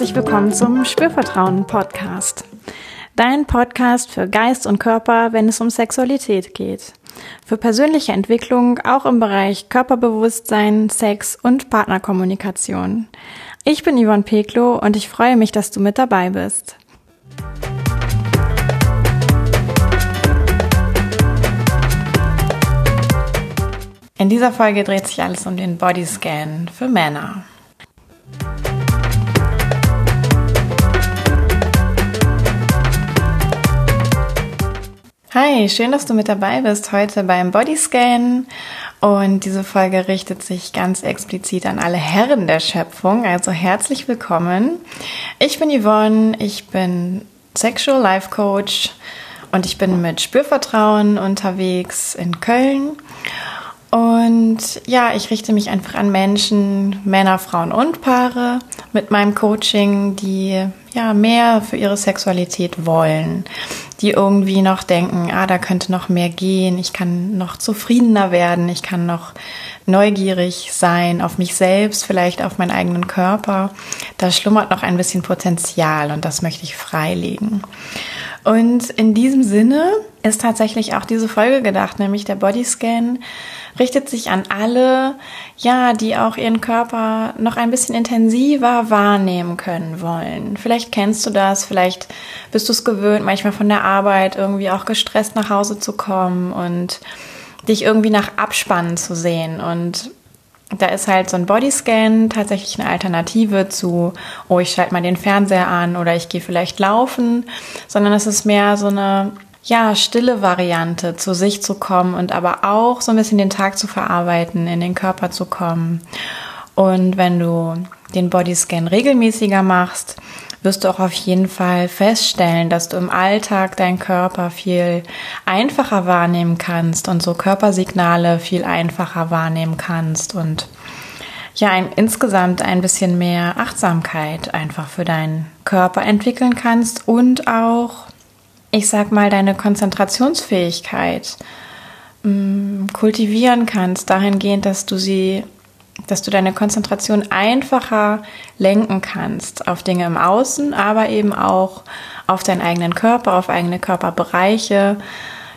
herzlich willkommen zum Spürvertrauen Podcast. Dein Podcast für Geist und Körper, wenn es um Sexualität geht. Für persönliche Entwicklung auch im Bereich Körperbewusstsein, Sex und Partnerkommunikation. Ich bin Yvonne Peklo und ich freue mich, dass du mit dabei bist. In dieser Folge dreht sich alles um den Bodyscan für Männer. Hi, schön, dass du mit dabei bist heute beim Bodyscan. Und diese Folge richtet sich ganz explizit an alle Herren der Schöpfung. Also herzlich willkommen. Ich bin Yvonne, ich bin Sexual Life Coach und ich bin mit Spürvertrauen unterwegs in Köln. Und ja, ich richte mich einfach an Menschen, Männer, Frauen und Paare mit meinem Coaching, die ja mehr für ihre Sexualität wollen die irgendwie noch denken, ah, da könnte noch mehr gehen, ich kann noch zufriedener werden, ich kann noch neugierig sein auf mich selbst, vielleicht auf meinen eigenen Körper. Da schlummert noch ein bisschen Potenzial und das möchte ich freilegen. Und in diesem Sinne ist tatsächlich auch diese Folge gedacht, nämlich der Bodyscan richtet sich an alle, ja, die auch ihren Körper noch ein bisschen intensiver wahrnehmen können wollen. Vielleicht kennst du das, vielleicht bist du es gewöhnt, manchmal von der Arbeit irgendwie auch gestresst nach Hause zu kommen und dich irgendwie nach Abspannen zu sehen und da ist halt so ein Bodyscan tatsächlich eine Alternative zu, oh, ich schalte mal den Fernseher an oder ich gehe vielleicht laufen, sondern es ist mehr so eine ja, stille Variante, zu sich zu kommen und aber auch so ein bisschen den Tag zu verarbeiten, in den Körper zu kommen. Und wenn du den Bodyscan regelmäßiger machst, wirst du auch auf jeden Fall feststellen, dass du im Alltag deinen Körper viel einfacher wahrnehmen kannst und so Körpersignale viel einfacher wahrnehmen kannst und ja, ein, insgesamt ein bisschen mehr Achtsamkeit einfach für deinen Körper entwickeln kannst und auch ich sag mal, deine Konzentrationsfähigkeit mh, mm, kultivieren kannst, dahingehend, dass du sie, dass du deine Konzentration einfacher lenken kannst auf Dinge im Außen, aber eben auch auf deinen eigenen Körper, auf eigene Körperbereiche.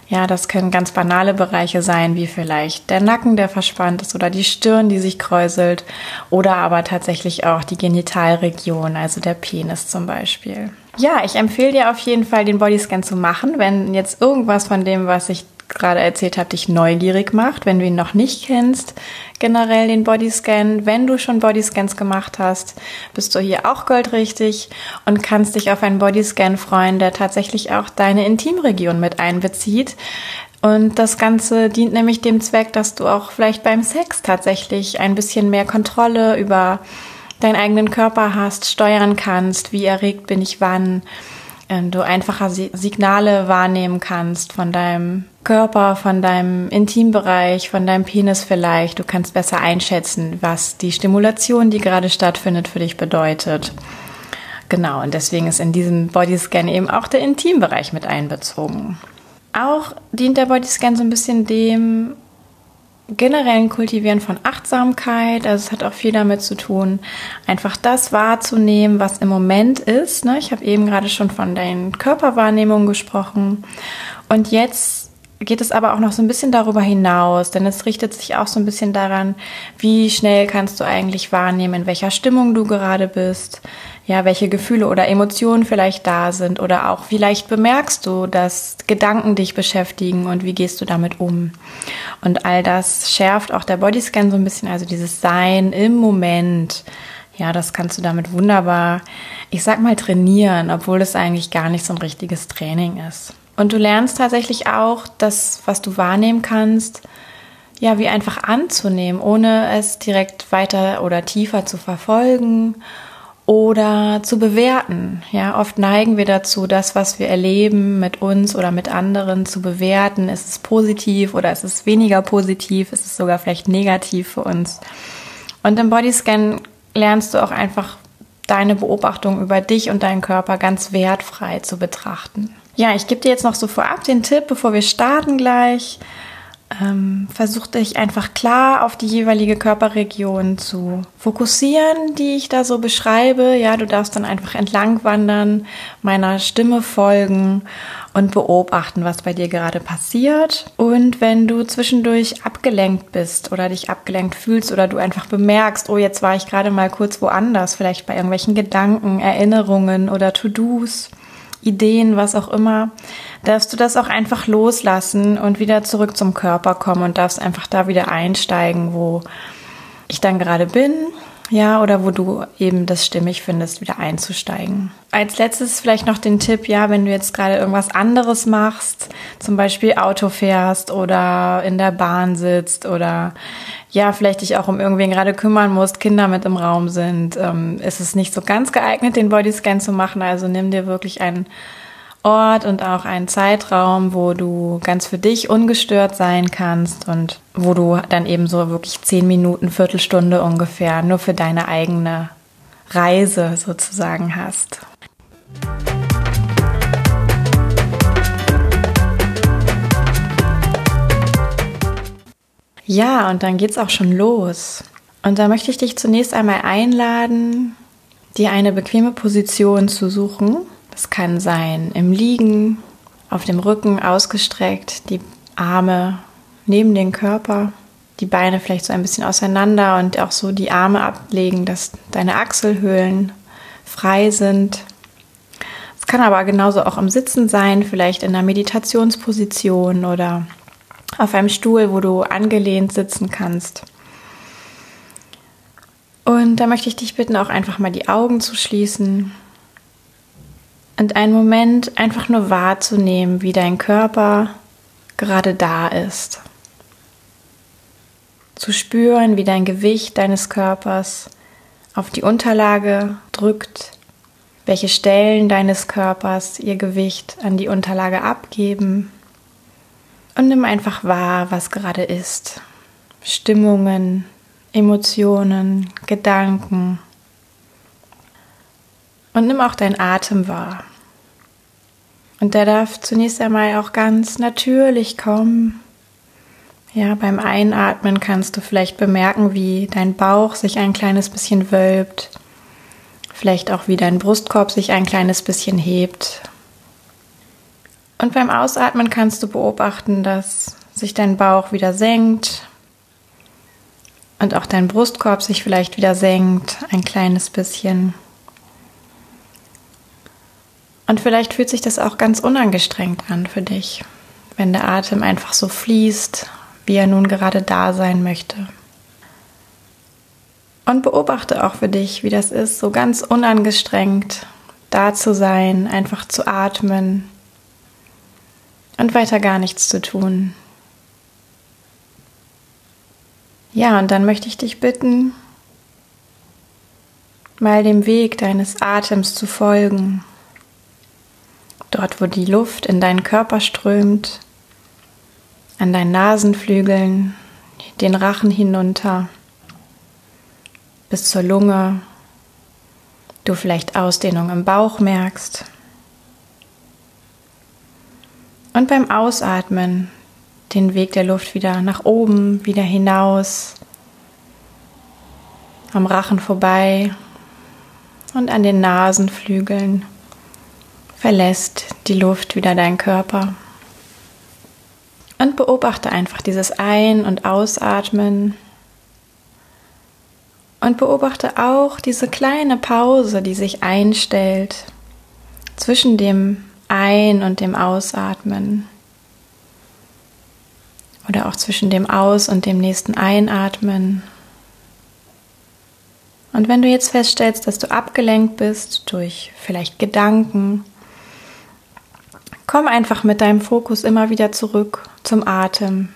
Ja, das können ganz banale Bereiche sein, wie vielleicht der Nacken, der verspannt ist oder die Stirn, die sich kräuselt oder aber tatsächlich auch die Genitalregion, also der Penis zum Beispiel. Ja, ich empfehle dir auf jeden Fall, den Bodyscan zu machen, wenn jetzt irgendwas von dem, was ich gerade erzählt habe, dich neugierig macht, wenn du ihn noch nicht kennst, generell den Bodyscan. Wenn du schon Bodyscans gemacht hast, bist du hier auch goldrichtig und kannst dich auf einen Bodyscan freuen, der tatsächlich auch deine Intimregion mit einbezieht. Und das Ganze dient nämlich dem Zweck, dass du auch vielleicht beim Sex tatsächlich ein bisschen mehr Kontrolle über deinen eigenen Körper hast, steuern kannst, wie erregt bin ich wann, ähm, du einfacher Signale wahrnehmen kannst von deinem Körper, von deinem Intimbereich, von deinem Penis vielleicht. Du kannst besser einschätzen, was die Stimulation, die gerade stattfindet, für dich bedeutet. Genau, und deswegen ist in diesem Bodyscan eben auch der Intimbereich mit einbezogen. Auch dient der Bodyscan so ein bisschen dem, generellen Kultivieren von Achtsamkeit. Also es hat auch viel damit zu tun, einfach das wahrzunehmen, was im Moment ist. Ne? Ich habe eben gerade schon von deinen Körperwahrnehmungen gesprochen. Und jetzt geht es aber auch noch so ein bisschen darüber hinaus, denn es richtet sich auch so ein bisschen daran, wie schnell kannst du eigentlich wahrnehmen, in welcher Stimmung du gerade bist, ja, welche Gefühle oder Emotionen vielleicht da sind oder auch vielleicht bemerkst du, dass Gedanken dich beschäftigen und wie gehst du damit um. Und all das schärft auch der Bodyscan so ein bisschen, also dieses Sein im Moment. Ja, das kannst du damit wunderbar, ich sag mal, trainieren, obwohl es eigentlich gar nicht so ein richtiges Training ist. Und du lernst tatsächlich auch das, was du wahrnehmen kannst, ja, wie einfach anzunehmen, ohne es direkt weiter oder tiefer zu verfolgen oder zu bewerten. Ja, oft neigen wir dazu, das, was wir erleben mit uns oder mit anderen zu bewerten. Ist es positiv oder ist es weniger positiv? Ist es sogar vielleicht negativ für uns? Und im Bodyscan lernst du auch einfach deine Beobachtung über dich und deinen Körper ganz wertfrei zu betrachten. Ja, ich gebe dir jetzt noch so vorab den Tipp, bevor wir starten gleich ähm, versuch dich einfach klar auf die jeweilige Körperregion zu fokussieren, die ich da so beschreibe. Ja, du darfst dann einfach entlang wandern, meiner Stimme folgen und beobachten, was bei dir gerade passiert. Und wenn du zwischendurch abgelenkt bist oder dich abgelenkt fühlst oder du einfach bemerkst, oh, jetzt war ich gerade mal kurz woanders, vielleicht bei irgendwelchen Gedanken, Erinnerungen oder To-Dos, Ideen, was auch immer, darfst du das auch einfach loslassen und wieder zurück zum Körper kommen und darfst einfach da wieder einsteigen, wo ich dann gerade bin, ja, oder wo du eben das stimmig findest, wieder einzusteigen. Als letztes vielleicht noch den Tipp, ja, wenn du jetzt gerade irgendwas anderes machst, zum Beispiel Auto fährst oder in der Bahn sitzt oder ja, vielleicht dich auch um irgendwen gerade kümmern musst, Kinder mit im Raum sind, ähm, ist es nicht so ganz geeignet, den Bodyscan zu machen. Also nimm dir wirklich einen Ort und auch einen Zeitraum, wo du ganz für dich ungestört sein kannst und wo du dann eben so wirklich zehn Minuten, Viertelstunde ungefähr nur für deine eigene Reise sozusagen hast. Ja, und dann geht's auch schon los. Und da möchte ich dich zunächst einmal einladen, dir eine bequeme Position zu suchen. Das kann sein im Liegen, auf dem Rücken ausgestreckt, die Arme neben den Körper, die Beine vielleicht so ein bisschen auseinander und auch so die Arme ablegen, dass deine Achselhöhlen frei sind. Es kann aber genauso auch im Sitzen sein, vielleicht in einer Meditationsposition oder auf einem Stuhl, wo du angelehnt sitzen kannst. Und da möchte ich dich bitten, auch einfach mal die Augen zu schließen und einen Moment einfach nur wahrzunehmen, wie dein Körper gerade da ist. Zu spüren, wie dein Gewicht deines Körpers auf die Unterlage drückt, welche Stellen deines Körpers ihr Gewicht an die Unterlage abgeben und nimm einfach wahr, was gerade ist. Stimmungen, Emotionen, Gedanken. Und nimm auch deinen Atem wahr. Und der darf zunächst einmal auch ganz natürlich kommen. Ja, beim Einatmen kannst du vielleicht bemerken, wie dein Bauch sich ein kleines bisschen wölbt. Vielleicht auch, wie dein Brustkorb sich ein kleines bisschen hebt und beim Ausatmen kannst du beobachten, dass sich dein Bauch wieder senkt und auch dein Brustkorb sich vielleicht wieder senkt, ein kleines bisschen. Und vielleicht fühlt sich das auch ganz unangestrengt an für dich, wenn der Atem einfach so fließt, wie er nun gerade da sein möchte. Und beobachte auch für dich, wie das ist, so ganz unangestrengt da zu sein, einfach zu atmen, und weiter gar nichts zu tun. Ja, und dann möchte ich dich bitten, mal dem Weg deines Atems zu folgen. Dort, wo die Luft in deinen Körper strömt, an deinen Nasenflügeln, den Rachen hinunter, bis zur Lunge, du vielleicht Ausdehnung im Bauch merkst. Und beim Ausatmen den Weg der Luft wieder nach oben, wieder hinaus, am Rachen vorbei und an den Nasenflügeln verlässt die Luft wieder deinen Körper. Und beobachte einfach dieses Ein- und Ausatmen. Und beobachte auch diese kleine Pause, die sich einstellt zwischen dem ein- und dem Ausatmen. Oder auch zwischen dem Aus- und dem nächsten Einatmen. Und wenn du jetzt feststellst, dass du abgelenkt bist durch vielleicht Gedanken, komm einfach mit deinem Fokus immer wieder zurück zum Atem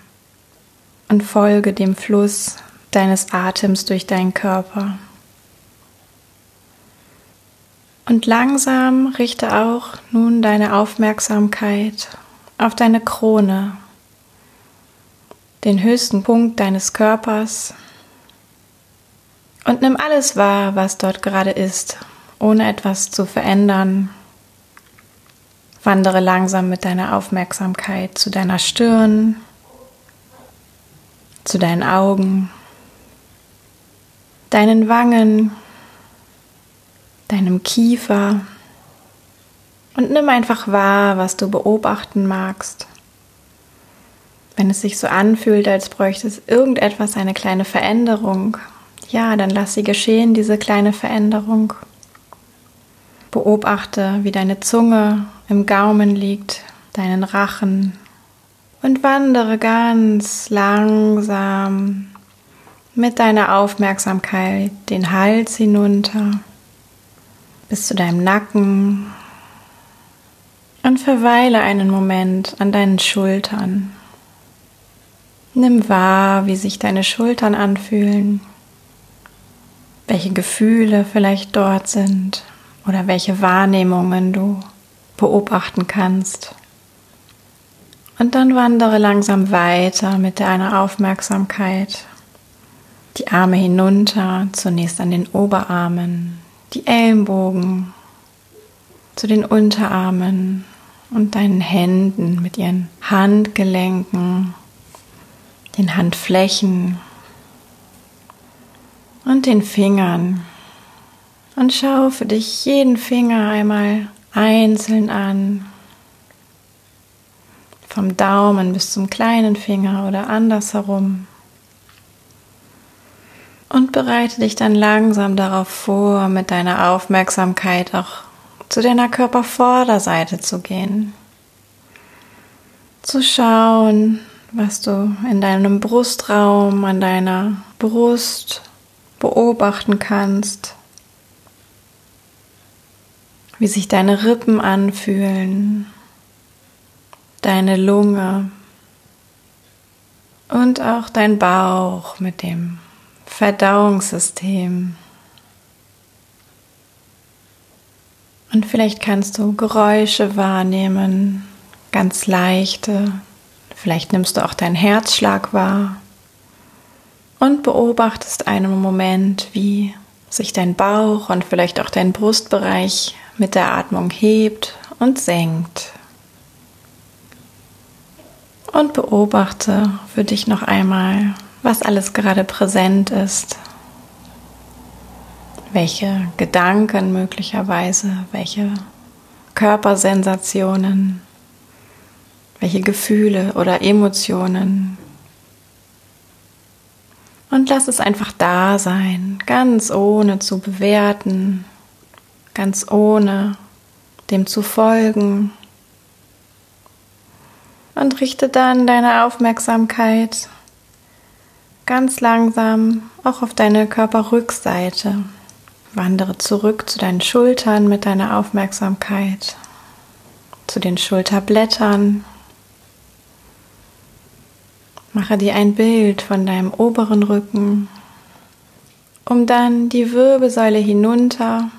und folge dem Fluss deines Atems durch deinen Körper. Und langsam richte auch nun deine Aufmerksamkeit auf deine Krone, den höchsten Punkt deines Körpers und nimm alles wahr, was dort gerade ist, ohne etwas zu verändern. Wandere langsam mit deiner Aufmerksamkeit zu deiner Stirn, zu deinen Augen, deinen Wangen, deinem Kiefer und nimm einfach wahr, was du beobachten magst. Wenn es sich so anfühlt, als bräuchte es irgendetwas, eine kleine Veränderung, ja, dann lass sie geschehen, diese kleine Veränderung. Beobachte, wie deine Zunge im Gaumen liegt, deinen Rachen und wandere ganz langsam mit deiner Aufmerksamkeit den Hals hinunter bis zu deinem Nacken und verweile einen Moment an deinen Schultern. Nimm wahr, wie sich deine Schultern anfühlen, welche Gefühle vielleicht dort sind oder welche Wahrnehmungen du beobachten kannst. Und dann wandere langsam weiter mit deiner Aufmerksamkeit. Die Arme hinunter, zunächst an den Oberarmen, die Ellenbogen zu den Unterarmen und deinen Händen mit ihren Handgelenken, den Handflächen und den Fingern. Und schau für dich jeden Finger einmal einzeln an. Vom Daumen bis zum kleinen Finger oder andersherum. Und bereite dich dann langsam darauf vor, mit deiner Aufmerksamkeit auch zu deiner Körpervorderseite zu gehen. Zu schauen, was du in deinem Brustraum, an deiner Brust beobachten kannst, wie sich deine Rippen anfühlen, deine Lunge und auch dein Bauch mit dem Verdauungssystem. Und vielleicht kannst du Geräusche wahrnehmen, ganz leichte. Vielleicht nimmst du auch deinen Herzschlag wahr und beobachtest einen Moment, wie sich dein Bauch und vielleicht auch dein Brustbereich mit der Atmung hebt und senkt. Und beobachte für dich noch einmal, was alles gerade präsent ist welche Gedanken möglicherweise, welche Körpersensationen, welche Gefühle oder Emotionen. Und lass es einfach da sein, ganz ohne zu bewerten, ganz ohne dem zu folgen. Und richte dann deine Aufmerksamkeit ganz langsam auch auf deine Körperrückseite. Wandere zurück zu deinen Schultern mit deiner Aufmerksamkeit, zu den Schulterblättern. Mache dir ein Bild von deinem oberen Rücken, um dann die Wirbelsäule hinunter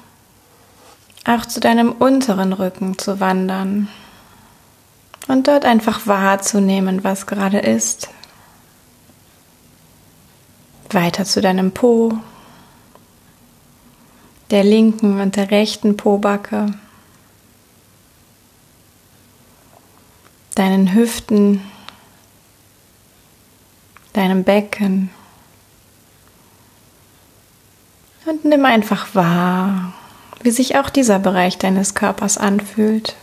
auch zu deinem unteren Rücken zu wandern und dort einfach wahrzunehmen, was gerade ist. Weiter zu deinem Po, der linken und der rechten Pobacke, deinen Hüften, deinem Becken. Und nimm einfach wahr, wie sich auch dieser Bereich deines Körpers anfühlt.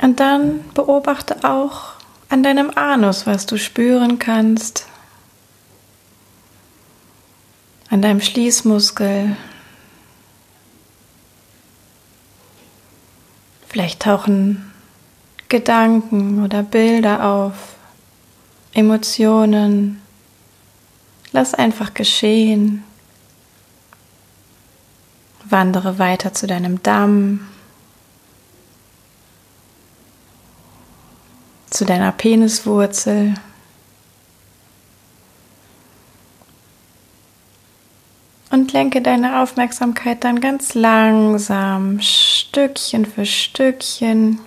Und dann beobachte auch an deinem Anus, was du spüren kannst, an deinem Schließmuskel. Vielleicht tauchen Gedanken oder Bilder auf, Emotionen. Lass einfach geschehen. Wandere weiter zu deinem Damm, zu deiner Peniswurzel. Und lenke deine Aufmerksamkeit dann ganz langsam, Stückchen für Stückchen,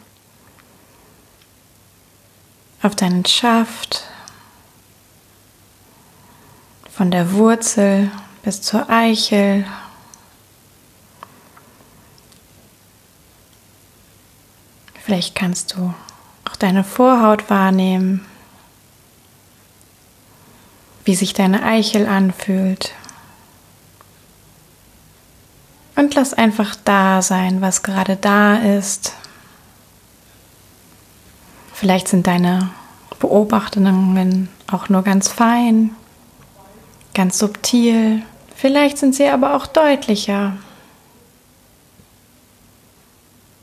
auf deinen Schaft, von der Wurzel bis zur Eichel. Vielleicht kannst du auch deine Vorhaut wahrnehmen, wie sich deine Eichel anfühlt. Und lass einfach da sein, was gerade da ist. Vielleicht sind deine Beobachtungen auch nur ganz fein, ganz subtil. Vielleicht sind sie aber auch deutlicher.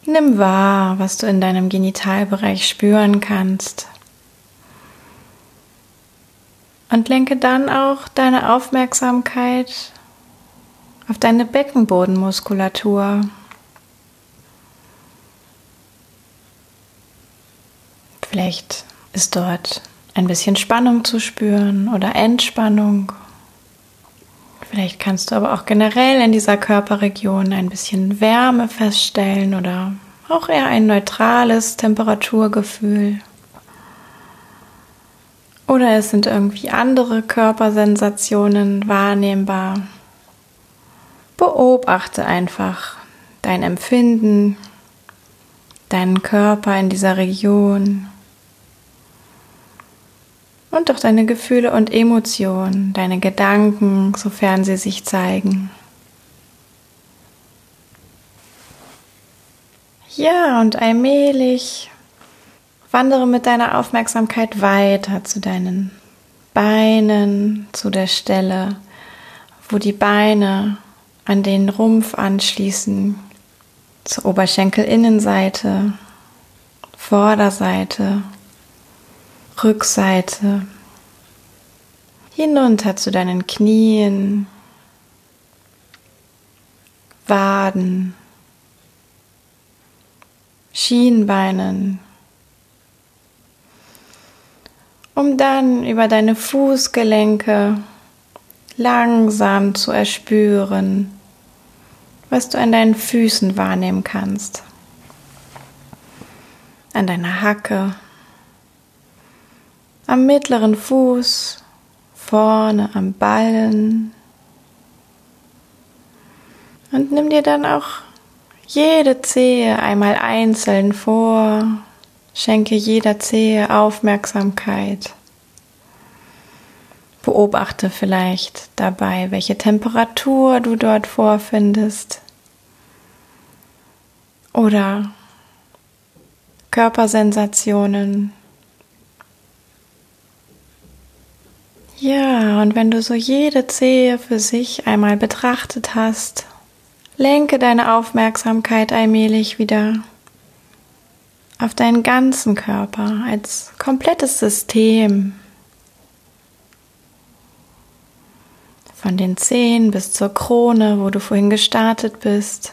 Nimm wahr, was du in deinem Genitalbereich spüren kannst. Und lenke dann auch deine Aufmerksamkeit auf deine Beckenbodenmuskulatur. Vielleicht ist dort ein bisschen Spannung zu spüren oder Entspannung. Vielleicht kannst du aber auch generell in dieser Körperregion ein bisschen Wärme feststellen oder auch eher ein neutrales Temperaturgefühl. Oder es sind irgendwie andere Körpersensationen wahrnehmbar. Beobachte einfach dein Empfinden, deinen Körper in dieser Region und auch deine Gefühle und Emotionen, deine Gedanken, sofern sie sich zeigen. Ja, und allmählich wandere mit deiner Aufmerksamkeit weiter zu deinen Beinen, zu der Stelle, wo die Beine an den Rumpf anschließen, zur Oberschenkelinnenseite, Vorderseite, Rückseite, hinunter zu deinen Knien, Waden, Schienbeinen, um dann über deine Fußgelenke langsam zu erspüren, was du an deinen Füßen wahrnehmen kannst. An deiner Hacke, am mittleren Fuß, vorne am Ballen. Und nimm dir dann auch jede Zehe einmal einzeln vor, schenke jeder Zehe Aufmerksamkeit. Beobachte vielleicht dabei, welche Temperatur du dort vorfindest. Oder Körpersensationen. Ja, und wenn du so jede Zehe für sich einmal betrachtet hast, lenke deine Aufmerksamkeit allmählich wieder auf deinen ganzen Körper als komplettes System. Von den Zehen bis zur Krone, wo du vorhin gestartet bist.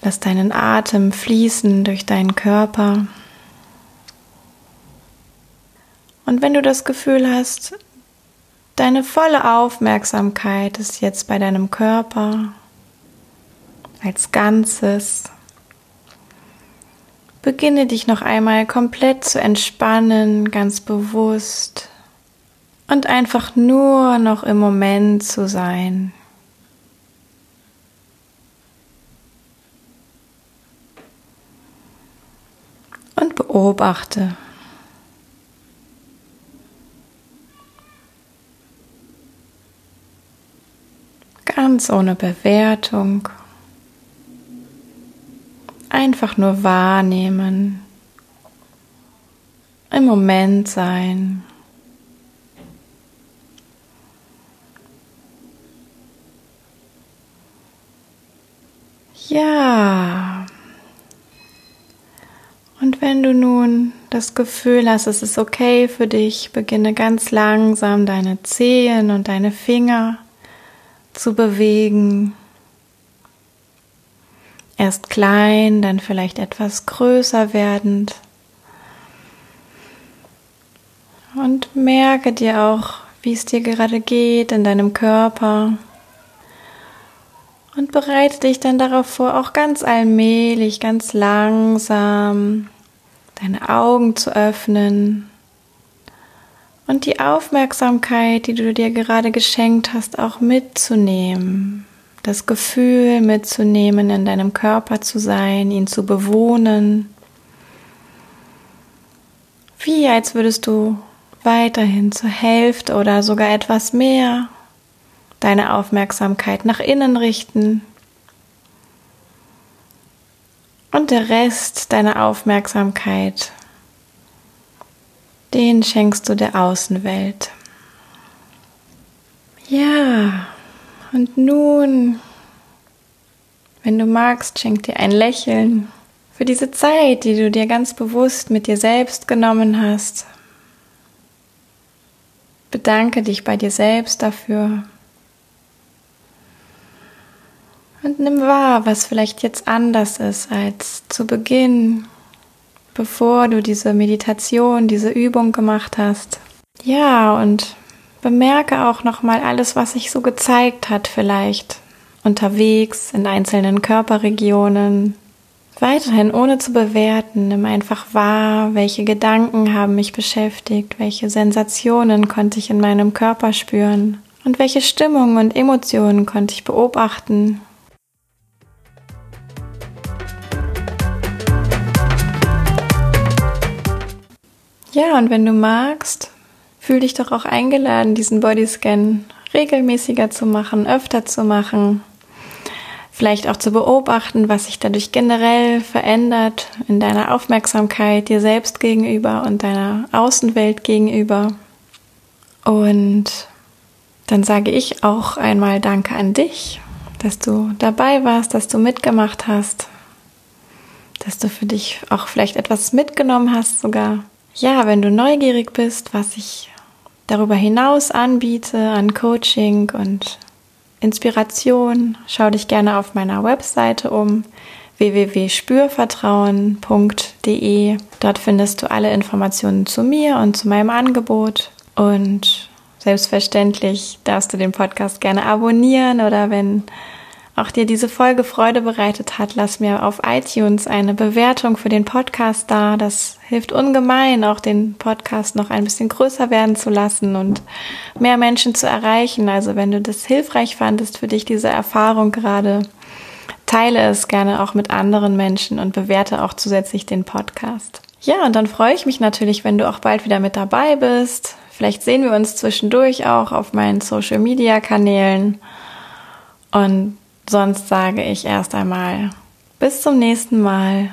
Lass deinen Atem fließen durch deinen Körper. Und wenn du das Gefühl hast, deine volle Aufmerksamkeit ist jetzt bei deinem Körper als Ganzes, beginne dich noch einmal komplett zu entspannen, ganz bewusst und einfach nur noch im Moment zu sein. Und beobachte. Ganz ohne Bewertung. Einfach nur wahrnehmen. Im Moment sein. Ja. Und wenn du nun das Gefühl hast, es ist okay für dich, beginne ganz langsam deine Zehen und deine Finger zu bewegen. Erst klein, dann vielleicht etwas größer werdend. Und merke dir auch, wie es dir gerade geht in deinem Körper. Und bereite dich dann darauf vor, auch ganz allmählich, ganz langsam deine Augen zu öffnen und die Aufmerksamkeit, die du dir gerade geschenkt hast, auch mitzunehmen. Das Gefühl mitzunehmen, in deinem Körper zu sein, ihn zu bewohnen. Wie als würdest du weiterhin zur Hälfte oder sogar etwas mehr deine Aufmerksamkeit nach innen richten. Und der Rest deiner Aufmerksamkeit, den schenkst du der Außenwelt. Ja, und nun, wenn du magst, schenk dir ein Lächeln für diese Zeit, die du dir ganz bewusst mit dir selbst genommen hast. Bedanke dich bei dir selbst dafür. Und nimm wahr, was vielleicht jetzt anders ist als zu Beginn, bevor du diese Meditation, diese Übung gemacht hast. Ja, und bemerke auch nochmal alles, was sich so gezeigt hat, vielleicht unterwegs in einzelnen Körperregionen. Weiterhin ohne zu bewerten, nimm einfach wahr, welche Gedanken haben mich beschäftigt, welche Sensationen konnte ich in meinem Körper spüren und welche Stimmungen und Emotionen konnte ich beobachten Ja, und wenn du magst, fühl dich doch auch eingeladen, diesen Bodyscan regelmäßiger zu machen, öfter zu machen. Vielleicht auch zu beobachten, was sich dadurch generell verändert in deiner Aufmerksamkeit dir selbst gegenüber und deiner Außenwelt gegenüber. Und dann sage ich auch einmal Danke an dich, dass du dabei warst, dass du mitgemacht hast, dass du für dich auch vielleicht etwas mitgenommen hast sogar ja, wenn du neugierig bist, was ich darüber hinaus anbiete an Coaching und Inspiration, schau dich gerne auf meiner Webseite um www.spürvertrauen.de. Dort findest du alle Informationen zu mir und zu meinem Angebot und selbstverständlich darfst du den Podcast gerne abonnieren oder wenn auch dir diese Folge Freude bereitet hat, lass mir auf iTunes eine Bewertung für den Podcast da. Das hilft ungemein, auch den Podcast noch ein bisschen größer werden zu lassen und mehr Menschen zu erreichen. Also wenn du das hilfreich fandest für dich, diese Erfahrung gerade, teile es gerne auch mit anderen Menschen und bewerte auch zusätzlich den Podcast. Ja, und dann freue ich mich natürlich, wenn du auch bald wieder mit dabei bist. Vielleicht sehen wir uns zwischendurch auch auf meinen Social Media Kanälen. Und Sonst sage ich erst einmal bis zum nächsten Mal.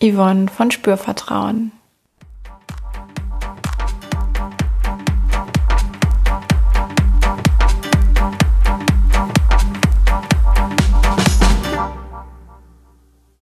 Yvonne von Spürvertrauen.